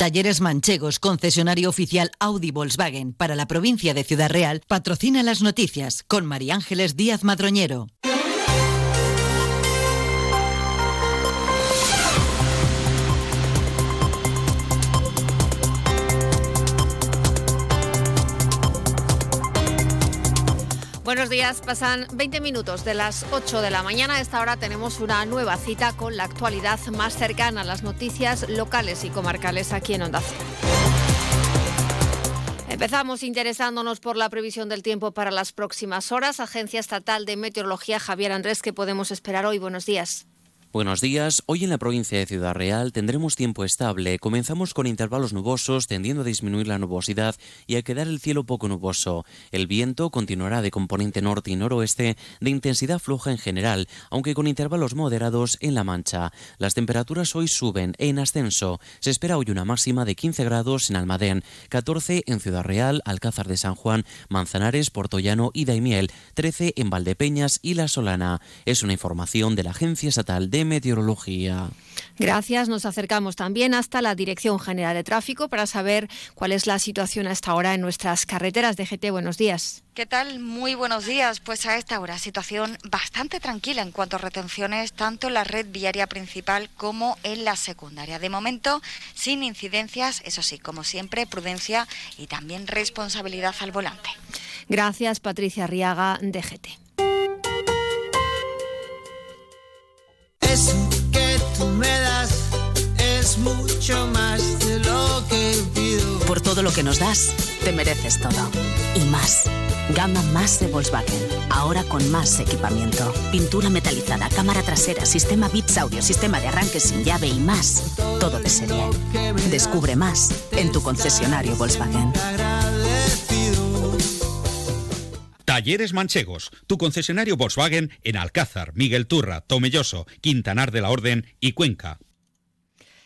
Talleres Manchegos, concesionario oficial Audi Volkswagen para la provincia de Ciudad Real, patrocina las noticias con María Ángeles Díaz Madroñero. Buenos días, pasan 20 minutos de las 8 de la mañana. A esta hora tenemos una nueva cita con la actualidad más cercana a las noticias locales y comarcales aquí en Onda. Empezamos interesándonos por la previsión del tiempo para las próximas horas. Agencia Estatal de Meteorología Javier Andrés, ¿qué podemos esperar hoy? Buenos días. Buenos días. Hoy en la provincia de Ciudad Real tendremos tiempo estable. Comenzamos con intervalos nubosos, tendiendo a disminuir la nubosidad y a quedar el cielo poco nuboso. El viento continuará de componente norte y noroeste, de intensidad floja en general, aunque con intervalos moderados en La Mancha. Las temperaturas hoy suben en ascenso. Se espera hoy una máxima de 15 grados en Almadén, 14 en Ciudad Real, Alcázar de San Juan, Manzanares, Portollano y Daimiel, 13 en Valdepeñas y La Solana. Es una información de la Agencia Estatal de Meteorología. Gracias. Nos acercamos también hasta la Dirección General de Tráfico para saber cuál es la situación a esta hora en nuestras carreteras de GT. Buenos días. ¿Qué tal? Muy buenos días. Pues a esta hora situación bastante tranquila en cuanto a retenciones tanto en la red viaria principal como en la secundaria. De momento, sin incidencias, eso sí, como siempre, prudencia y también responsabilidad al volante. Gracias, Patricia Arriaga, de todo lo que nos das, te mereces todo. Y más. Gama más de Volkswagen. Ahora con más equipamiento. Pintura metalizada, cámara trasera, sistema Bits Audio, sistema de arranque sin llave y más. Todo de serie. Descubre más en tu concesionario Volkswagen. Talleres Manchegos, tu concesionario Volkswagen en Alcázar, Miguel Turra, Tomelloso, Quintanar de la Orden y Cuenca.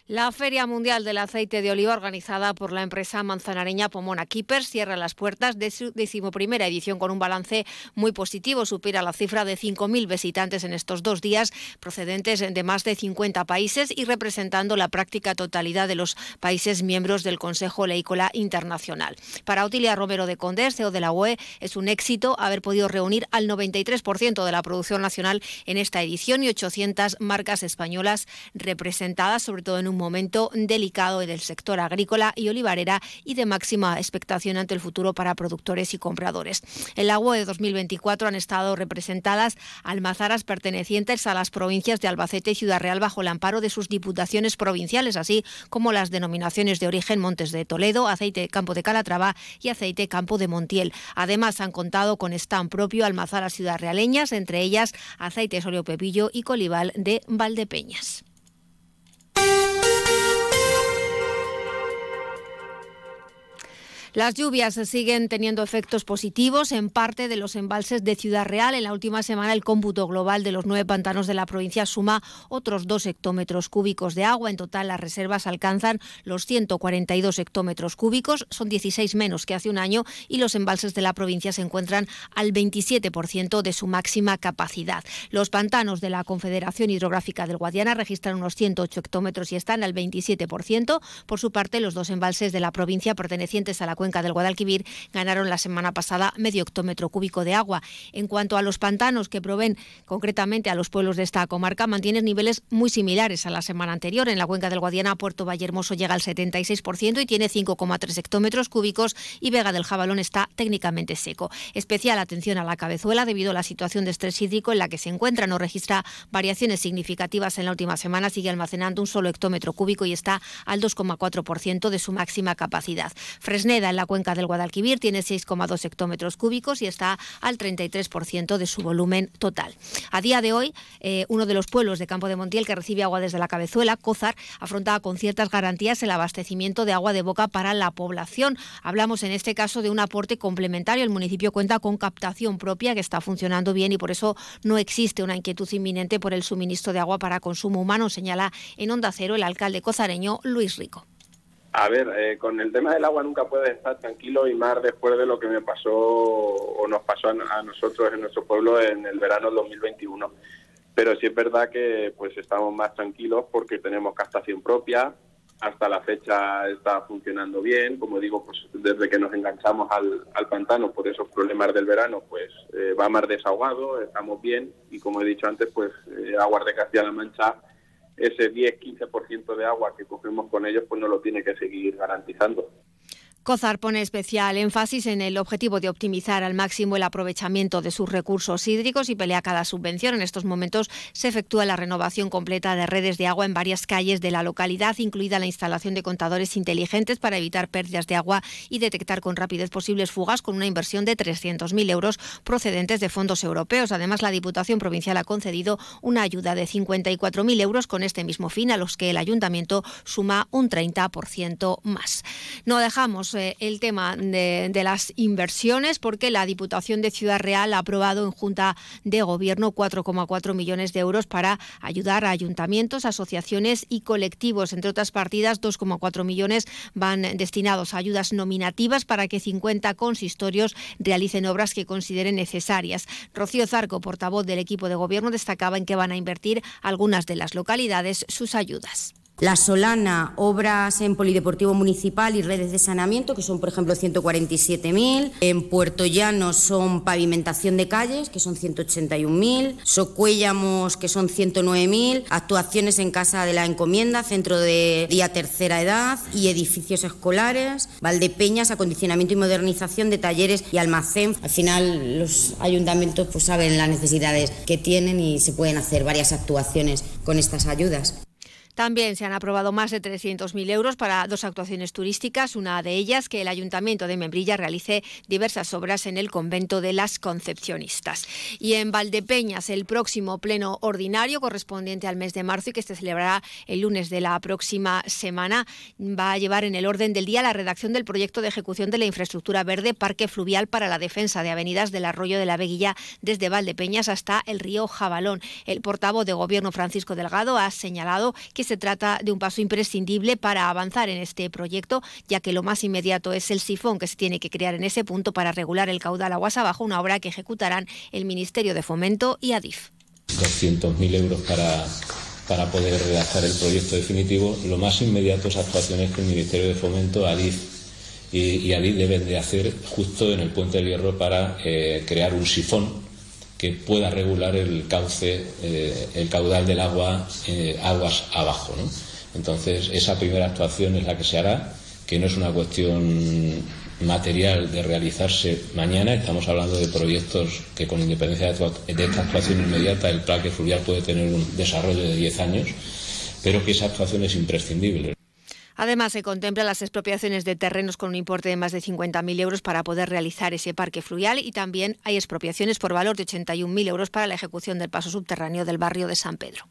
La Feria Mundial del Aceite de Oliva, organizada por la empresa manzanareña Pomona Keepers, cierra las puertas de su decimoprimera edición con un balance muy positivo. Supera la cifra de 5.000 visitantes en estos dos días, procedentes de más de 50 países y representando la práctica totalidad de los países miembros del Consejo Leícola Internacional. Para Otilia Romero de Condés, CEO de la UE, es un éxito haber podido reunir al 93% de la producción nacional en esta edición y 800 marcas españolas representadas, sobre todo en un momento delicado en el sector agrícola y olivarera y de máxima expectación ante el futuro para productores y compradores. En la UE de 2024 han estado representadas almazaras pertenecientes a las provincias de Albacete y Ciudad Real bajo el amparo de sus diputaciones provinciales, así como las denominaciones de origen Montes de Toledo, Aceite Campo de Calatrava y Aceite Campo de Montiel. Además, han contado con stand propio almazaras ciudad realeñas, entre ellas Aceite Sorio Pepillo y Colival de Valdepeñas. Las lluvias siguen teniendo efectos positivos en parte de los embalses de Ciudad Real. En la última semana el cómputo global de los nueve pantanos de la provincia suma otros dos hectómetros cúbicos de agua. En total las reservas alcanzan los 142 hectómetros cúbicos, son 16 menos que hace un año y los embalses de la provincia se encuentran al 27% de su máxima capacidad. Los pantanos de la Confederación Hidrográfica del Guadiana registran unos 108 hectómetros y están al 27%. Por su parte, los dos embalses de la provincia pertenecientes a la cuenca del Guadalquivir ganaron la semana pasada medio octómetro cúbico de agua. En cuanto a los pantanos que proveen concretamente a los pueblos de esta comarca, mantienen niveles muy similares a la semana anterior. En la cuenca del Guadiana, Puerto Vallehermoso llega al 76% y tiene 5,3 hectómetros cúbicos y Vega del Jabalón está técnicamente seco. Especial atención a la cabezuela debido a la situación de estrés hídrico en la que se encuentra. No registra variaciones significativas en la última semana, sigue almacenando un solo hectómetro cúbico y está al 2,4% de su máxima capacidad. Fresneda en la cuenca del Guadalquivir tiene 6,2 hectómetros cúbicos y está al 33% de su volumen total. A día de hoy, eh, uno de los pueblos de Campo de Montiel que recibe agua desde la Cabezuela, Cózar, afronta con ciertas garantías el abastecimiento de agua de boca para la población. Hablamos en este caso de un aporte complementario. El municipio cuenta con captación propia que está funcionando bien y por eso no existe una inquietud inminente por el suministro de agua para consumo humano, señala en Onda Cero el alcalde cozareño Luis Rico. A ver, eh, con el tema del agua nunca puedes estar tranquilo y más después de lo que me pasó o nos pasó a, nosotros en nuestro pueblo en el verano 2021. Pero sí es verdad que pues estamos más tranquilos porque tenemos captación propia, hasta la fecha está funcionando bien. Como digo, pues desde que nos enganchamos al, al pantano por esos problemas del verano, pues eh, va más desahogado, estamos bien y como he dicho antes, pues eh, Aguas de Castilla-La Mancha, ese 10-15% de agua que cogemos con ellos, pues no lo tiene que seguir garantizando. COZAR pone especial énfasis en el objetivo de optimizar al máximo el aprovechamiento de sus recursos hídricos y pelea cada subvención. En estos momentos se efectúa la renovación completa de redes de agua en varias calles de la localidad, incluida la instalación de contadores inteligentes para evitar pérdidas de agua y detectar con rapidez posibles fugas con una inversión de 300.000 euros procedentes de fondos europeos. Además, la Diputación Provincial ha concedido una ayuda de 54.000 euros con este mismo fin, a los que el Ayuntamiento suma un 30% más. No dejamos eh, el tema de, de, las inversiones porque la Diputación de Ciudad Real ha aprobado en Junta de Gobierno 4,4 millones de euros para ayudar a ayuntamientos, asociaciones y colectivos. Entre otras partidas, 2,4 millones van destinados a ayudas nominativas para que 50 consistorios realicen obras que consideren necesarias. Rocío Zarco, portavoz del equipo de Gobierno, destacaba en que van a invertir algunas de las localidades sus ayudas. La Solana, obras en Polideportivo Municipal y redes de saneamiento, que son, por ejemplo, 147.000. En Puerto Llano son pavimentación de calles, que son 181.000. Socuéllamos, que son 109.000. Actuaciones en Casa de la Encomienda, Centro de Día Tercera Edad y edificios escolares. Valdepeñas, acondicionamiento y modernización de talleres y almacén. Al final, los ayuntamientos pues, saben las necesidades que tienen y se pueden hacer varias actuaciones con estas ayudas. También se han aprobado más de 300.000 euros para dos actuaciones turísticas, una de ellas que el Ayuntamiento de Membrilla realice diversas obras en el convento de las Concepcionistas. Y en Valdepeñas, el próximo pleno ordinario correspondiente al mes de marzo y que se celebrará el lunes de la próxima semana, va a llevar en el orden del día la redacción del proyecto de ejecución de la infraestructura verde Parque Fluvial para la defensa de avenidas del arroyo de la Veguilla desde Valdepeñas hasta el río Jabalón. El portavoz de Gobierno Francisco Delgado ha señalado que se trata de un paso imprescindible para avanzar en este proyecto, ya que lo más inmediato es el sifón que se tiene que crear en ese punto para regular el caudal aguas abajo, una obra que ejecutarán el Ministerio de Fomento y ADIF. 200.000 euros para, para poder redactar el proyecto definitivo. Lo más inmediato es actuaciones que el Ministerio de Fomento, ADIF y, ADIF deben de hacer justo en el Puente del Hierro para eh, crear un sifón que pueda regular el cauce, eh, el caudal del agua eh, aguas abajo. ¿no? Entonces, esa primera actuación es la que se hará, que no es una cuestión material de realizarse mañana, estamos hablando de proyectos que con independencia de esta actuación inmediata el parque fluvial puede tener un desarrollo de 10 años, pero que esa actuación es imprescindible. Además, se contemplan las expropiaciones de terrenos con un importe de más de 50.000 euros para poder realizar ese parque fluvial y también hay expropiaciones por valor de 81.000 euros para la ejecución del paso subterráneo del barrio de San Pedro.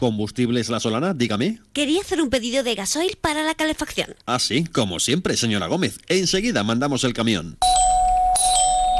¿Combustibles La Solana? Dígame. Quería hacer un pedido de gasoil para la calefacción. Ah, sí, como siempre, señora Gómez. Enseguida mandamos el camión.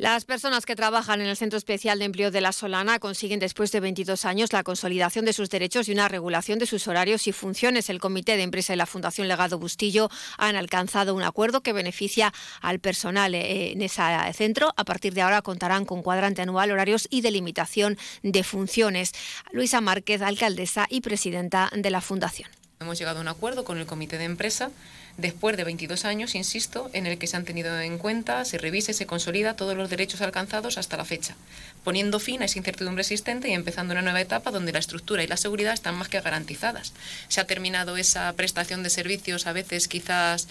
Las personas que trabajan en el Centro Especial de Empleo de La Solana consiguen después de 22 años la consolidación de sus derechos y una regulación de sus horarios y funciones. El Comité de Empresa y la Fundación Legado Bustillo han alcanzado un acuerdo que beneficia al personal eh, en ese centro. A partir de ahora contarán con cuadrante anual, horarios y delimitación de funciones. Luisa Márquez, alcaldesa y presidenta de la Fundación. Hemos llegado a un acuerdo con el Comité de Empresa después de 22 años, insisto, en el que se han tenido en cuenta, se revisa y se consolida todos los derechos alcanzados hasta la fecha, poniendo fin a esa incertidumbre existente y empezando una nueva etapa donde la estructura y la seguridad están más que garantizadas. Se ha terminado esa prestación de servicios a veces quizás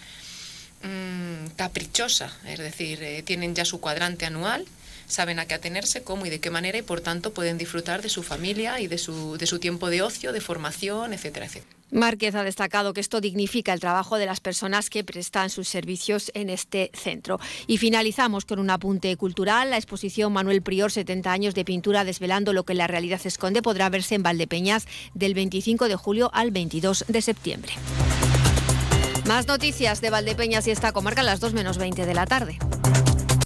mmm, caprichosa, es decir, eh, tienen ya su cuadrante anual, saben a qué atenerse, cómo y de qué manera y por tanto pueden disfrutar de su familia y de su, de su tiempo de ocio, de formación, etcétera, etcétera. Márquez ha destacado que esto dignifica el trabajo de las personas que prestan sus servicios en este centro. Y finalizamos con un apunte cultural. La exposición Manuel Prior, 70 años de pintura desvelando lo que la realidad esconde, podrá verse en Valdepeñas del 25 de julio al 22 de septiembre. Más noticias de Valdepeñas y esta comarca a las 2 menos 20 de la tarde.